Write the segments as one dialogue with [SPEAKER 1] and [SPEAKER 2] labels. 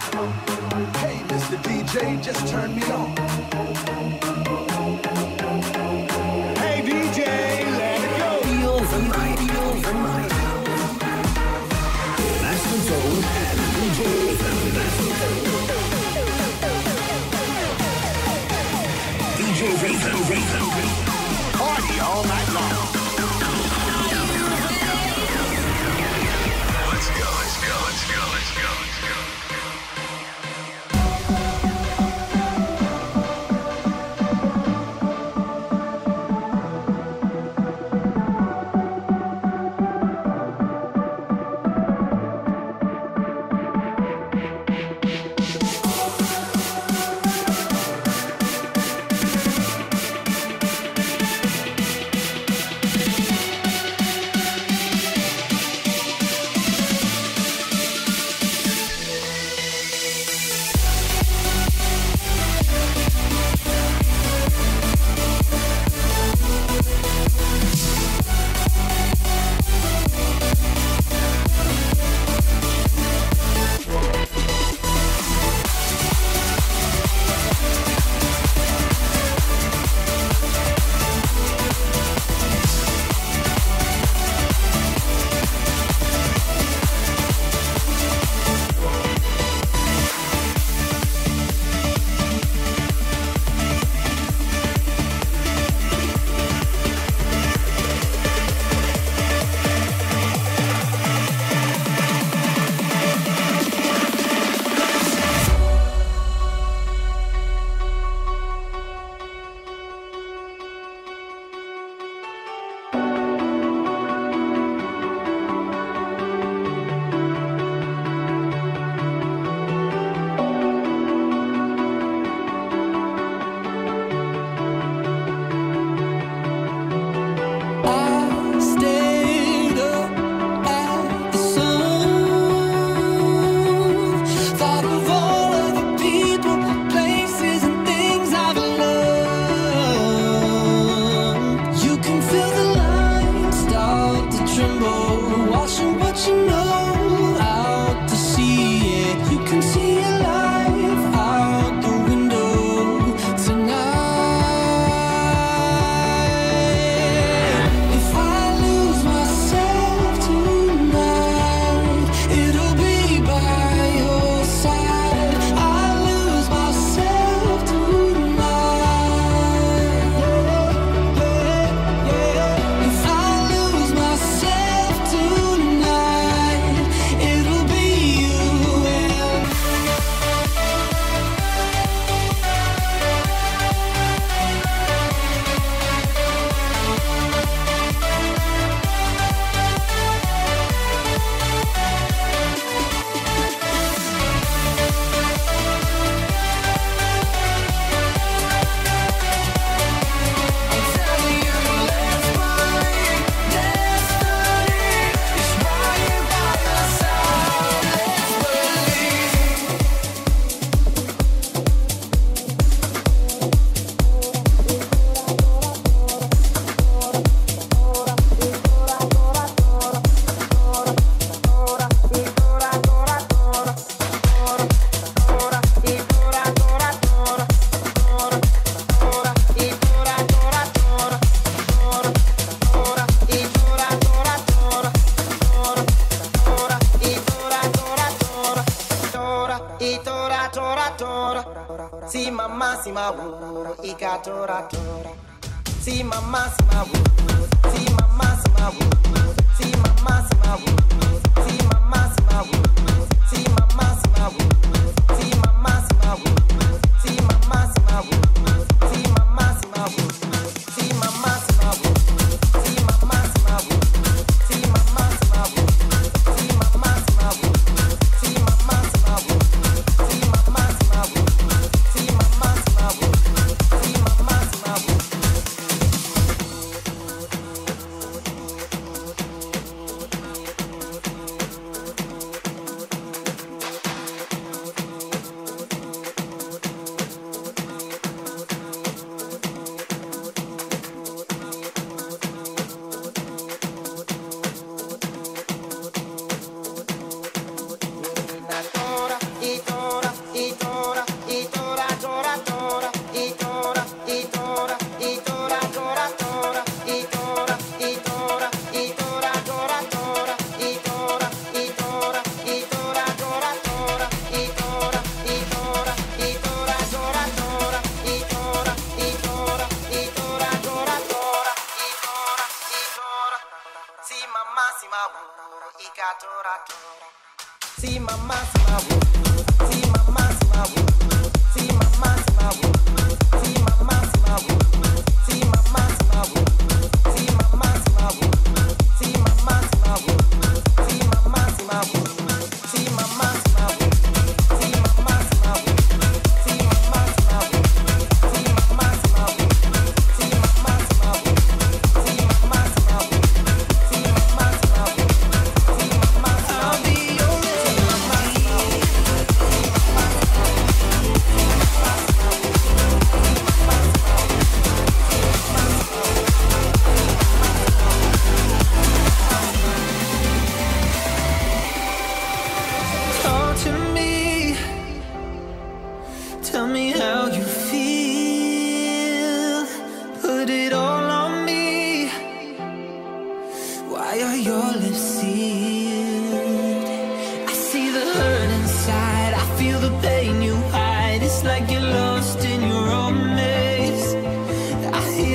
[SPEAKER 1] Hey, Mr. DJ, just turn me on.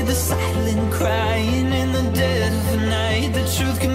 [SPEAKER 2] the
[SPEAKER 3] silent crying in the dead of the night. The truth can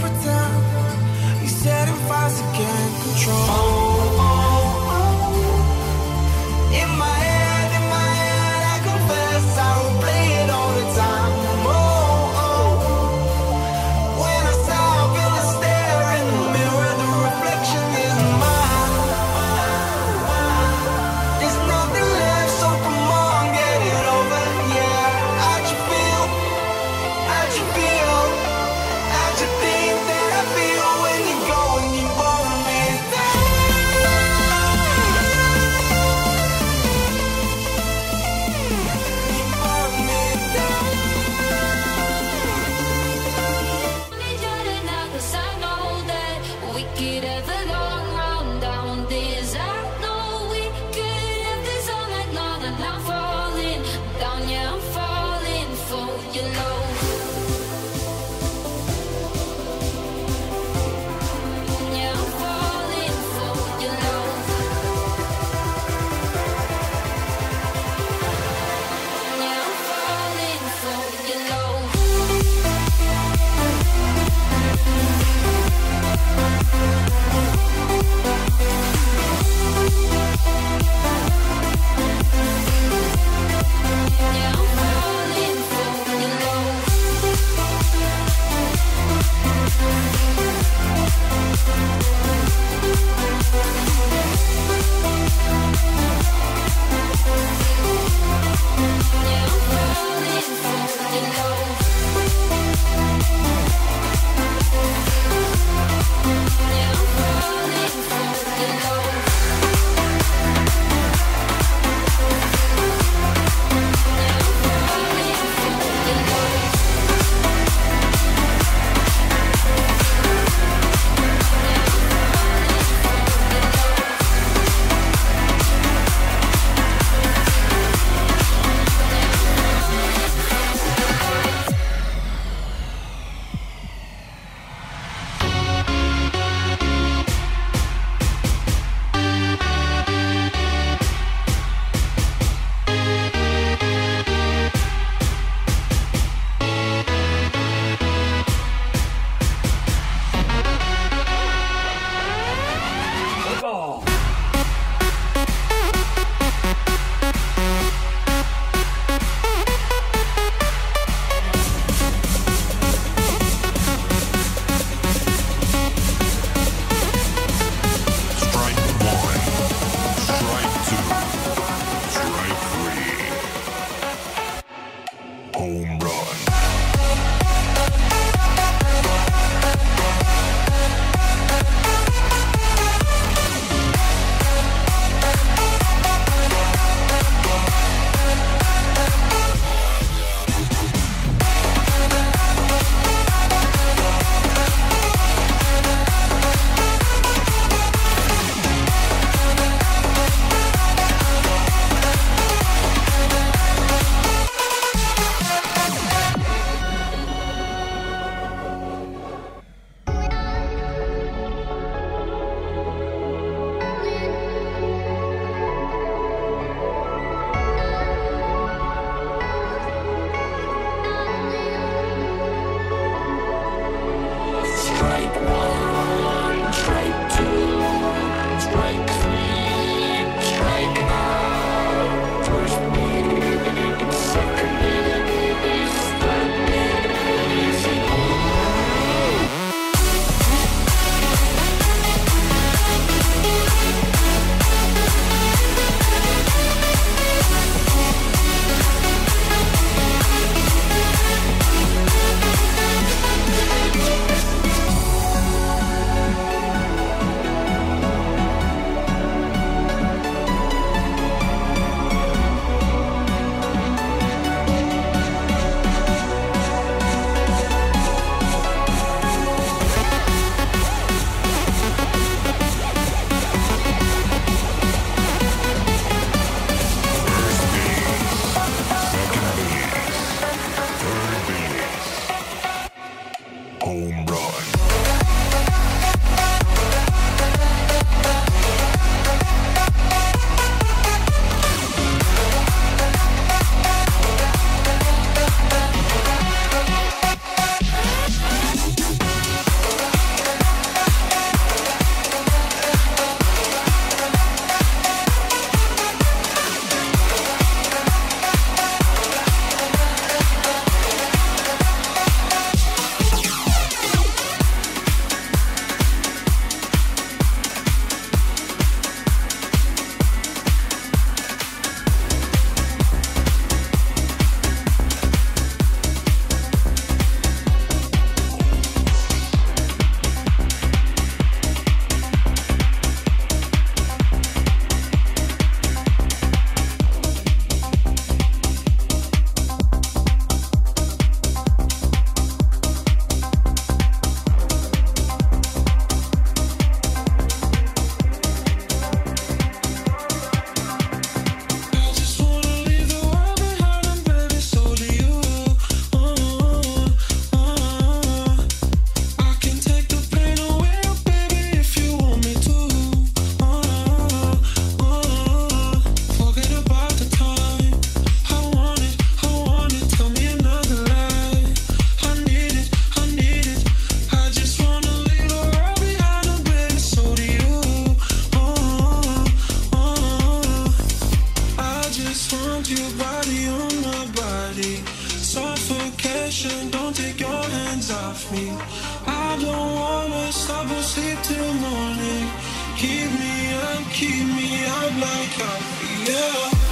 [SPEAKER 4] pretend. You said if I can't control.
[SPEAKER 5] Keep me up, keep me up like coffee, yeah.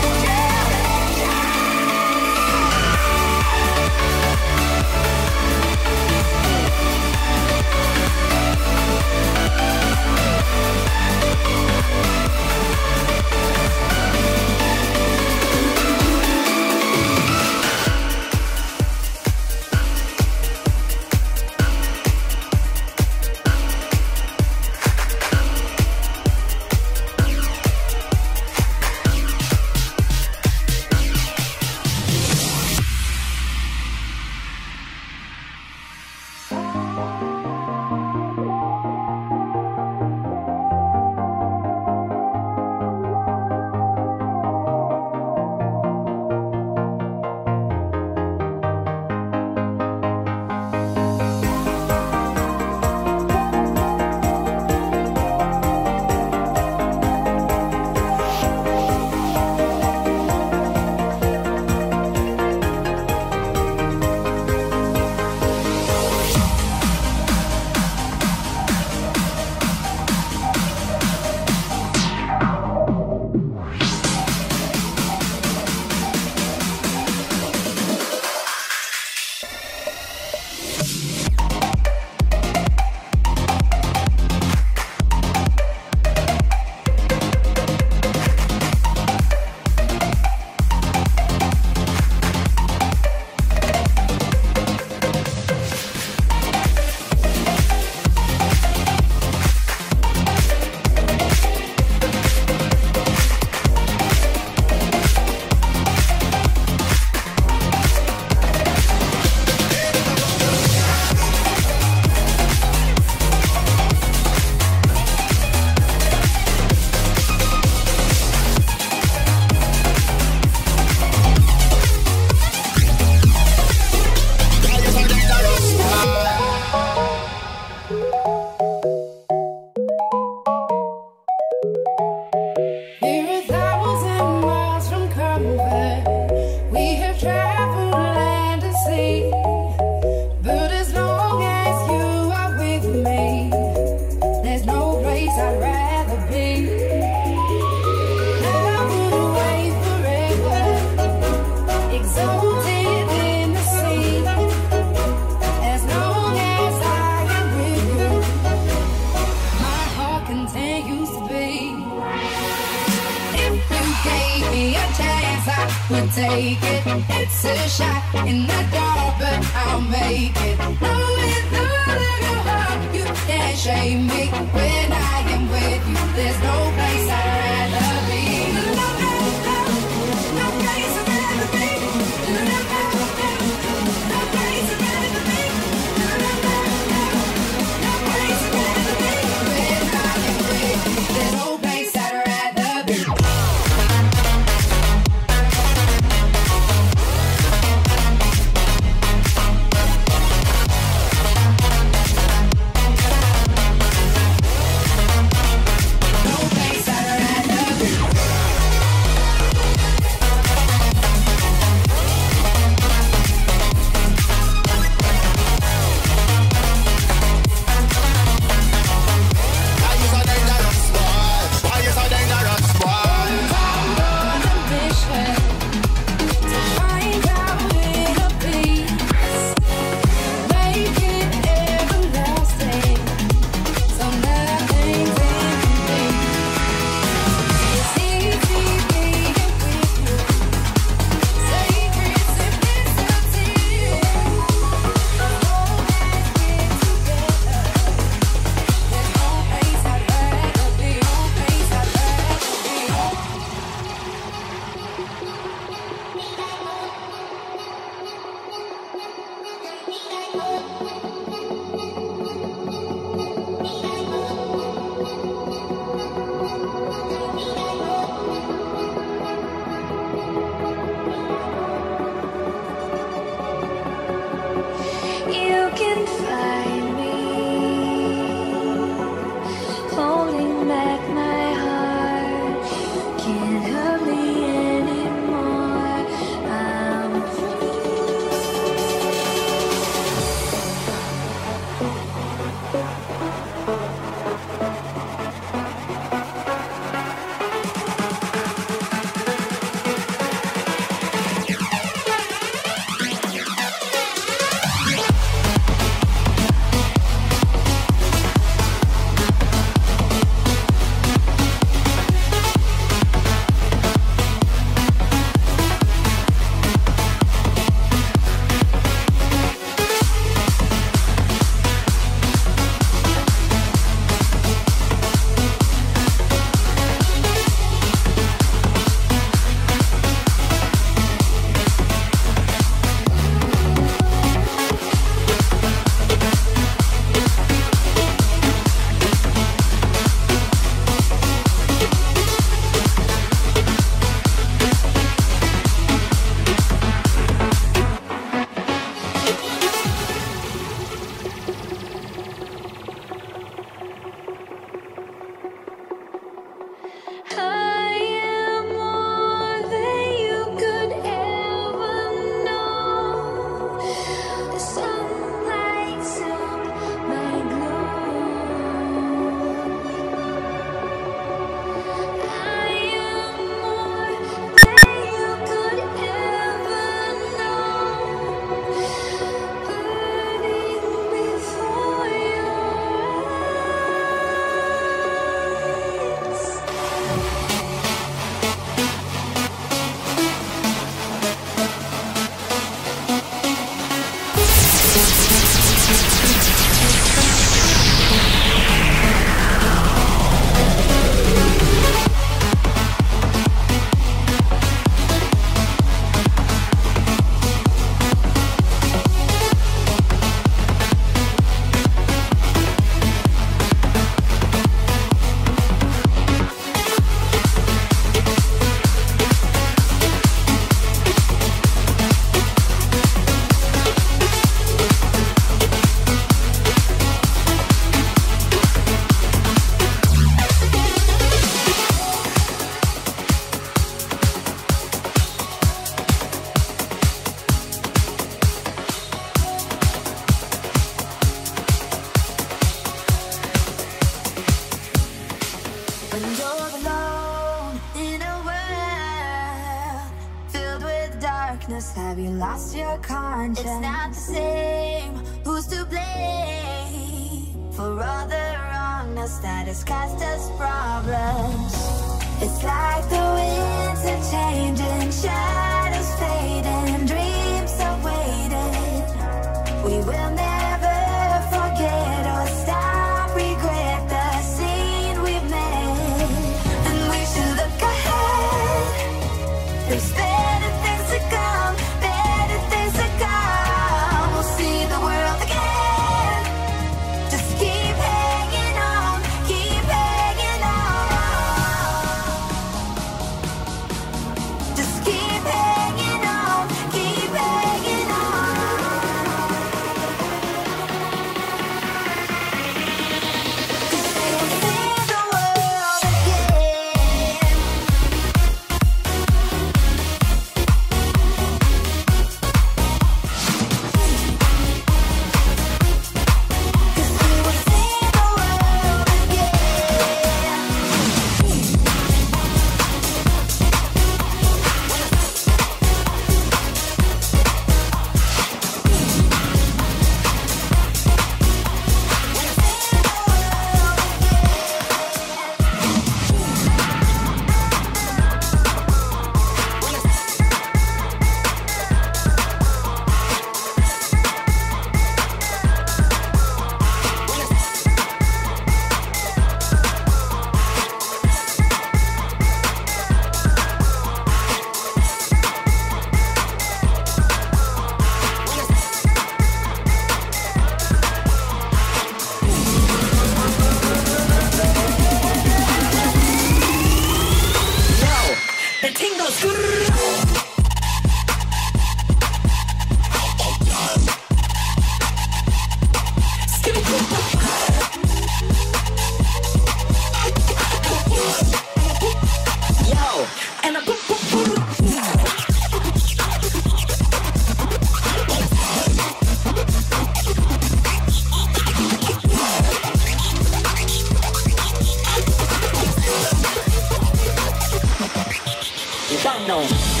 [SPEAKER 5] I
[SPEAKER 6] don't
[SPEAKER 7] know.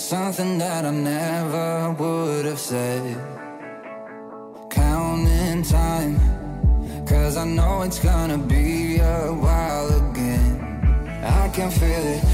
[SPEAKER 8] something that I never would have said. Counting time, cause I know it's gonna be a while again. I can feel it.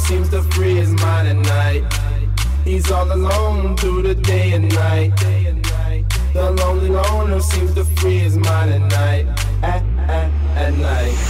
[SPEAKER 9] seems to free his mind at night. He's all alone through the day and night. The lonely loner seems to free his mind at night. At, at, at night.